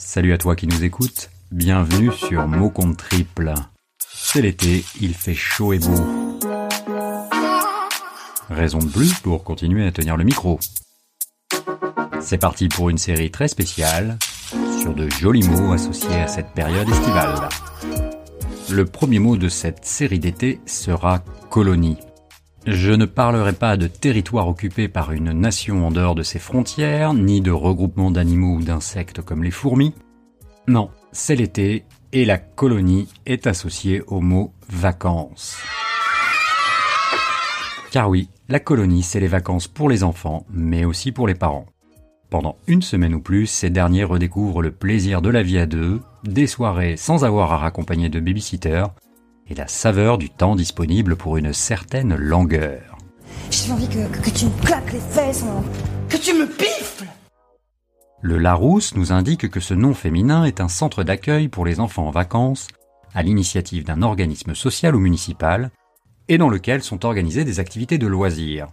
Salut à toi qui nous écoutes, bienvenue sur Mot Compte Triple. Bienvenue sur Mot Compte Triple. C'est l'été, il fait chaud et beau. Raison de plus pour continuer à tenir le micro. C'est parti pour une série très spéciale sur de jolis mots associés à cette période estivale. Le premier mot de cette série d'été sera colonie. Je ne parlerai pas de territoire occupé par une nation en dehors de ses frontières, ni de regroupement d'animaux ou d'insectes comme les fourmis. Non, c'est l'été et la colonie est associée au mot vacances. Car oui, la colonie, c'est les vacances pour les enfants, mais aussi pour les parents. Pendant une semaine ou plus, ces derniers redécouvrent le plaisir de la vie à deux, des soirées sans avoir à raccompagner de babysitter, et la saveur du temps disponible pour une certaine langueur. J'ai envie que, tu me claques les fesses, hein. que tu me piffles Le Larousse nous indique que ce nom féminin est un centre d'accueil pour les enfants en vacances, à l'initiative d'un organisme social ou municipal, et dans lequel sont organisées des activités de loisirs.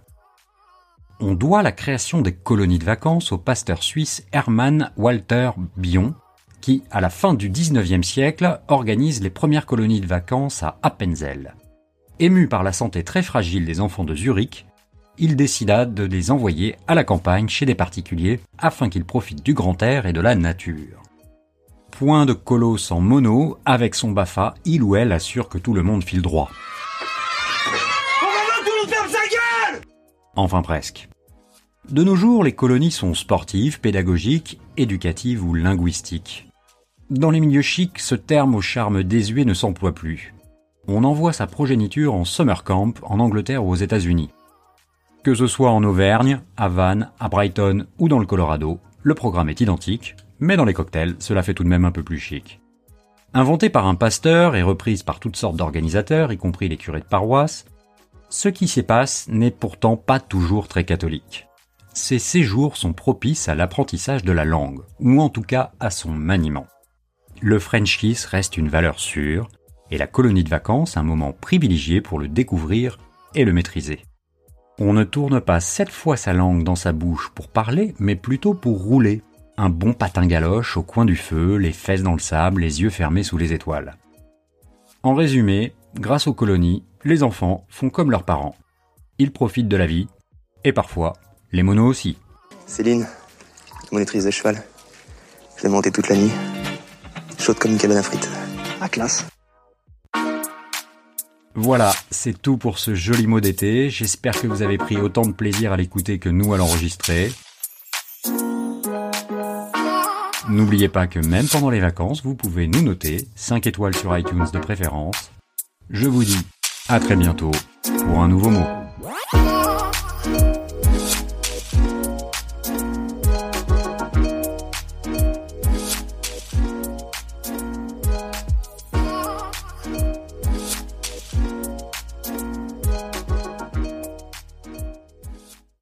On doit la création des colonies de vacances au pasteur suisse Hermann Walter Bion, qui, à la fin du XIXe siècle, organise les premières colonies de vacances à Appenzell. Ému par la santé très fragile des enfants de Zurich, il décida de les envoyer à la campagne chez des particuliers afin qu'ils profitent du grand air et de la nature. Point de colosse en mono, avec son BAFA, il ou elle assure que tout le monde file droit. Enfin presque. De nos jours, les colonies sont sportives, pédagogiques, éducatives ou linguistiques. Dans les milieux chics, ce terme au charme désuet ne s'emploie plus. On envoie sa progéniture en summer camp en Angleterre ou aux États-Unis. Que ce soit en Auvergne, à Vannes, à Brighton ou dans le Colorado, le programme est identique, mais dans les cocktails, cela fait tout de même un peu plus chic. Inventée par un pasteur et reprise par toutes sortes d'organisateurs, y compris les curés de paroisse, ce qui s'y passe n'est pourtant pas toujours très catholique. Ces séjours sont propices à l'apprentissage de la langue, ou en tout cas à son maniement. Le French Kiss reste une valeur sûre, et la colonie de vacances un moment privilégié pour le découvrir et le maîtriser. On ne tourne pas sept fois sa langue dans sa bouche pour parler, mais plutôt pour rouler. Un bon patin galoche au coin du feu, les fesses dans le sable, les yeux fermés sous les étoiles. En résumé, grâce aux colonies, les enfants font comme leurs parents. Ils profitent de la vie, et parfois, les monos aussi. Céline, monitrice de cheval. Je l'ai monté toute la nuit. Chaude comme une cabane à frites. Ah, classe. Voilà, c'est tout pour ce joli mot d'été. J'espère que vous avez pris autant de plaisir à l'écouter que nous à l'enregistrer. N'oubliez pas que même pendant les vacances, vous pouvez nous noter, 5 étoiles sur iTunes de préférence. Je vous dis à très bientôt pour un nouveau mot.